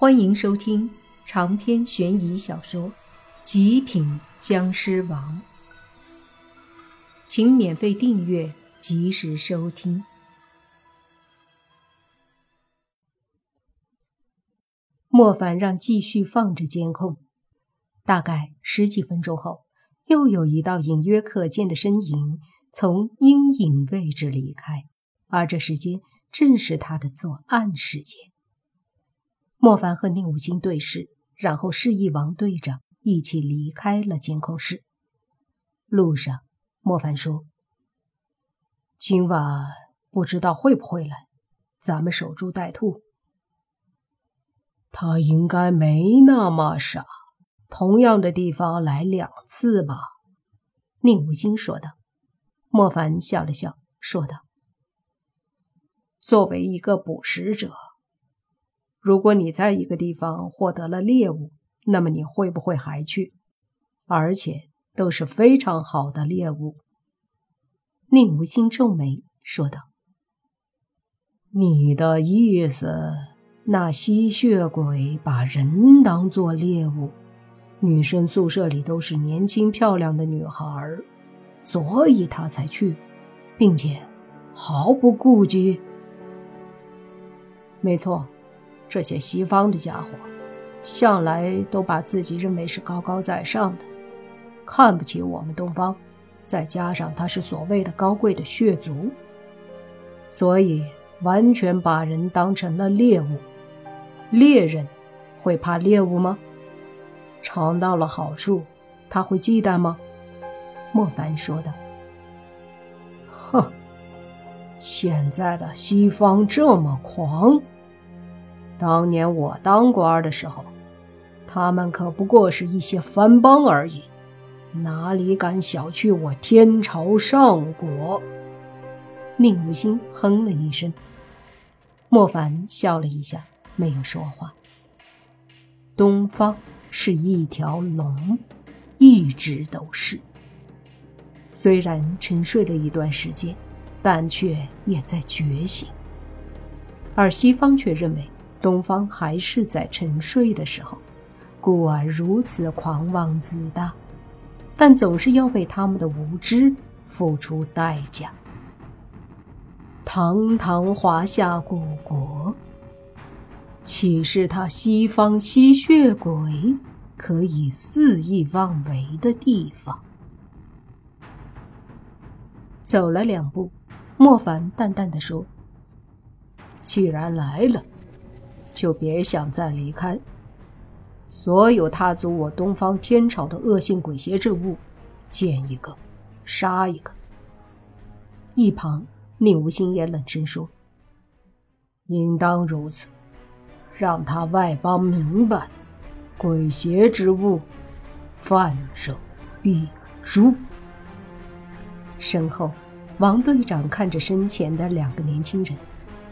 欢迎收听长篇悬疑小说《极品僵尸王》，请免费订阅，及时收听。莫凡让继续放着监控，大概十几分钟后，又有一道隐约可见的身影从阴影位置离开，而这时间正是他的作案时间。莫凡和宁武星对视，然后示意王队长一起离开了监控室。路上，莫凡说：“今晚不知道会不会来，咱们守株待兔。”他应该没那么傻，同样的地方来两次吧？宁武星说道。莫凡笑了笑，说道：“作为一个捕食者。”如果你在一个地方获得了猎物，那么你会不会还去？而且都是非常好的猎物。宁无心皱眉说道：“你的意思，那吸血鬼把人当做猎物？女生宿舍里都是年轻漂亮的女孩，所以他才去，并且毫不顾忌。没错。”这些西方的家伙，向来都把自己认为是高高在上的，看不起我们东方。再加上他是所谓的高贵的血族，所以完全把人当成了猎物。猎人会怕猎物吗？尝到了好处，他会忌惮吗？莫凡说道：“哼，现在的西方这么狂。”当年我当官的时候，他们可不过是一些藩邦而已，哪里敢小觑我天朝上国？宁无心哼了一声，莫凡笑了一下，没有说话。东方是一条龙，一直都是。虽然沉睡了一段时间，但却也在觉醒，而西方却认为。东方还是在沉睡的时候，故而如此狂妄自大，但总是要为他们的无知付出代价。堂堂华夏古国，岂是他西方吸血鬼可以肆意妄为的地方？走了两步，莫凡淡淡的说：“既然来了。”就别想再离开。所有踏足我东方天朝的恶性鬼邪之物，见一个杀一个。一旁，宁无心也冷声说：“应当如此，让他外邦明白，鬼邪之物，犯者必诛。”身后，王队长看着身前的两个年轻人，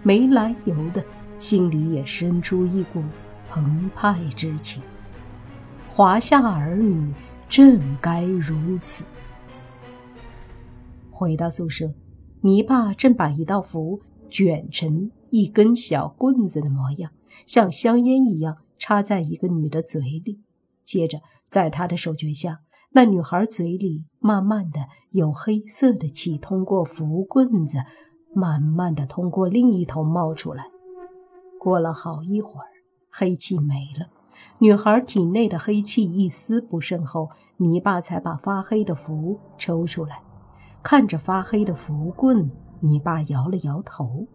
没来由的。心里也生出一股澎湃之情。华夏儿女正该如此。回到宿舍，泥巴正把一道符卷成一根小棍子的模样，像香烟一样插在一个女的嘴里。接着，在他的手诀下，那女孩嘴里慢慢的有黑色的气通过符棍子，慢慢的通过另一头冒出来。过了好一会儿，黑气没了，女孩体内的黑气一丝不剩后，泥巴才把发黑的符抽出来。看着发黑的符棍，泥巴摇了摇头：“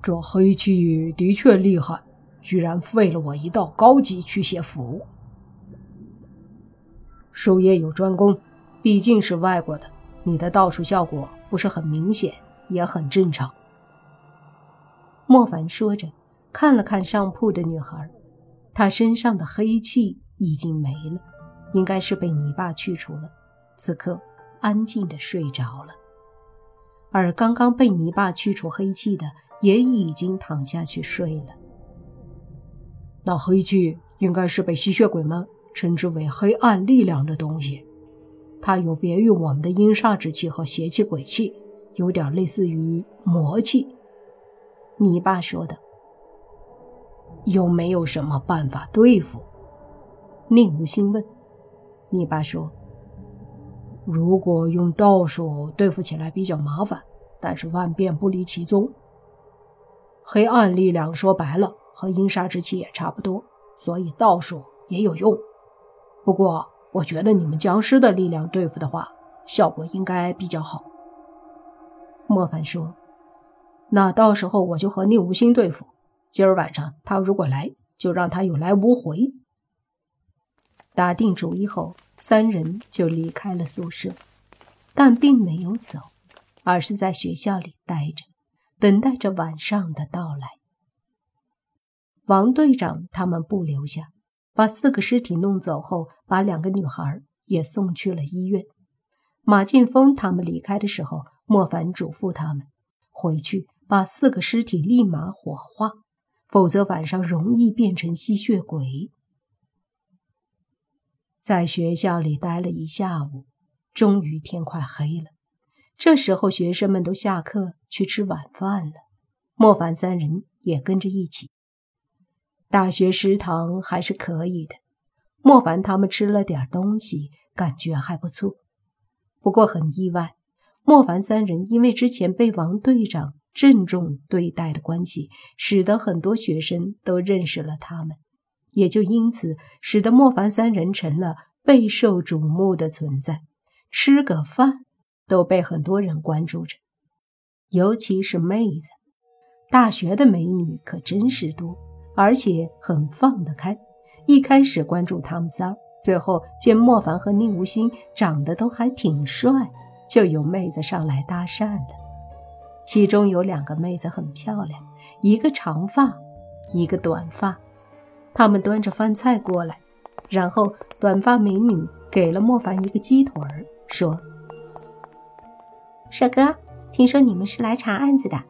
这黑气的确厉害，居然废了我一道高级驱邪符。术业有专攻，毕竟是外国的，你的道术效果不是很明显，也很正常。”莫凡说着，看了看上铺的女孩，她身上的黑气已经没了，应该是被泥巴去除了，此刻安静的睡着了。而刚刚被泥巴去除黑气的，也已经躺下去睡了。那黑气应该是被吸血鬼们称之为黑暗力量的东西，它有别于我们的阴煞之气和邪气鬼气，有点类似于魔气。你爸说的，有没有什么办法对付？宁无心问。你爸说：“如果用道术对付起来比较麻烦，但是万变不离其宗。黑暗力量说白了和阴杀之气也差不多，所以道术也有用。不过，我觉得你们僵尸的力量对付的话，效果应该比较好。”莫凡说：“那到时候我就和宁无心对付。今儿晚上他如果来，就让他有来无回。”打定主意后，三人就离开了宿舍，但并没有走，而是在学校里待着，等待着晚上的到来。王队长他们不留下，把四个尸体弄走后，把两个女孩也送去了医院。马剑锋他们离开的时候，莫凡嘱咐他们回去把四个尸体立马火化，否则晚上容易变成吸血鬼。在学校里待了一下午，终于天快黑了。这时候，学生们都下课去吃晚饭了。莫凡三人也跟着一起。大学食堂还是可以的，莫凡他们吃了点东西，感觉还不错。不过很意外，莫凡三人因为之前被王队长郑重对待的关系，使得很多学生都认识了他们。也就因此，使得莫凡三人成了备受瞩目的存在，吃个饭都被很多人关注着，尤其是妹子。大学的美女可真是多，而且很放得开。一开始关注他们仨，最后见莫凡和宁无心长得都还挺帅，就有妹子上来搭讪了。其中有两个妹子很漂亮，一个长发，一个短发。她们端着饭菜过来，然后短发美女给了莫凡一个鸡腿儿，说：“帅哥，听说你们是来查案子的。”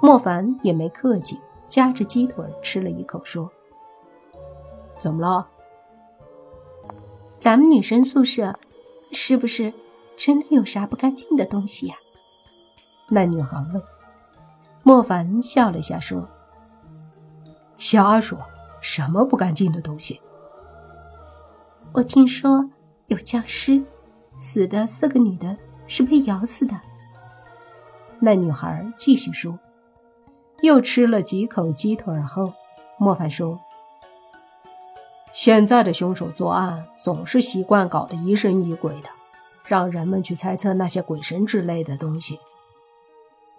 莫凡也没客气，夹着鸡腿吃了一口，说：“怎么了？咱们女生宿舍是不是真的有啥不干净的东西呀？”那女孩问。莫凡笑了下，说。瞎说，什么不干净的东西？我听说有僵尸，死的四个女的是被咬死的。那女孩继续说，又吃了几口鸡腿后，莫凡说：“现在的凶手作案总是习惯搞得疑神疑鬼的，让人们去猜测那些鬼神之类的东西，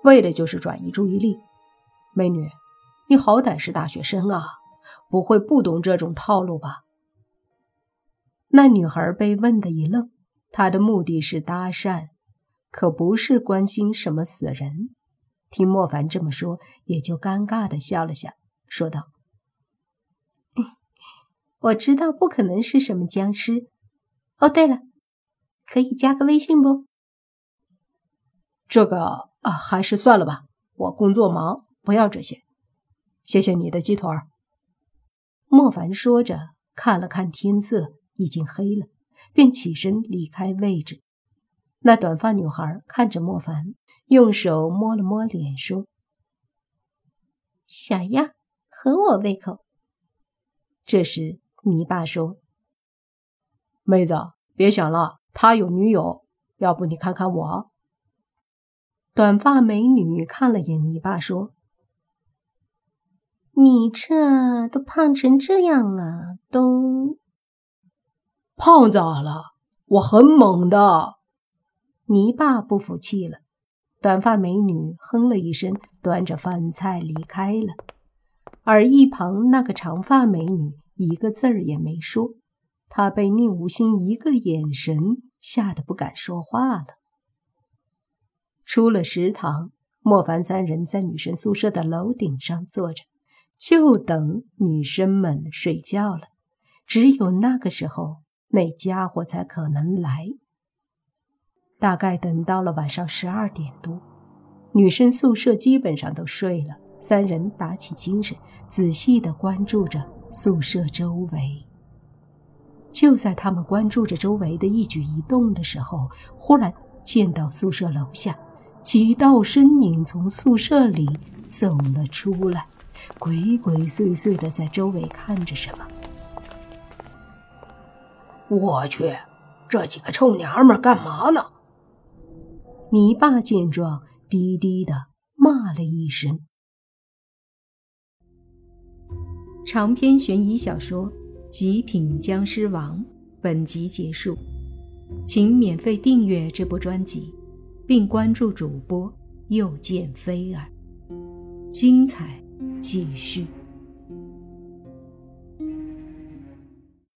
为的就是转移注意力。美女。”你好歹是大学生啊，不会不懂这种套路吧？那女孩被问的一愣，她的目的是搭讪，可不是关心什么死人。听莫凡这么说，也就尴尬的笑了笑，说道：“我知道不可能是什么僵尸。哦，对了，可以加个微信不？这个啊，还是算了吧，我工作忙，不要这些。”谢谢你的鸡腿。莫凡说着，看了看天色，已经黑了，便起身离开位置。那短发女孩看着莫凡，用手摸了摸脸，说：“小样，合我胃口。”这时，泥巴说：“妹子，别想了，他有女友。要不你看看我？”短发美女看了眼泥巴，说。你这都胖成这样了，都胖咋了？我很猛的。泥巴不服气了。短发美女哼了一声，端着饭菜离开了。而一旁那个长发美女一个字儿也没说，她被宁无心一个眼神吓得不敢说话了。出了食堂，莫凡三人在女生宿舍的楼顶上坐着。就等女生们睡觉了，只有那个时候，那家伙才可能来。大概等到了晚上十二点多，女生宿舍基本上都睡了，三人打起精神，仔细的关注着宿舍周围。就在他们关注着周围的一举一动的时候，忽然见到宿舍楼下几道身影从宿舍里走了出来。鬼鬼祟祟的在周围看着什么。我去，这几个臭娘们干嘛呢？你爸见状，低低的骂了一声。长篇悬疑小说《极品僵尸王》本集结束，请免费订阅这部专辑，并关注主播又见菲儿，精彩继续。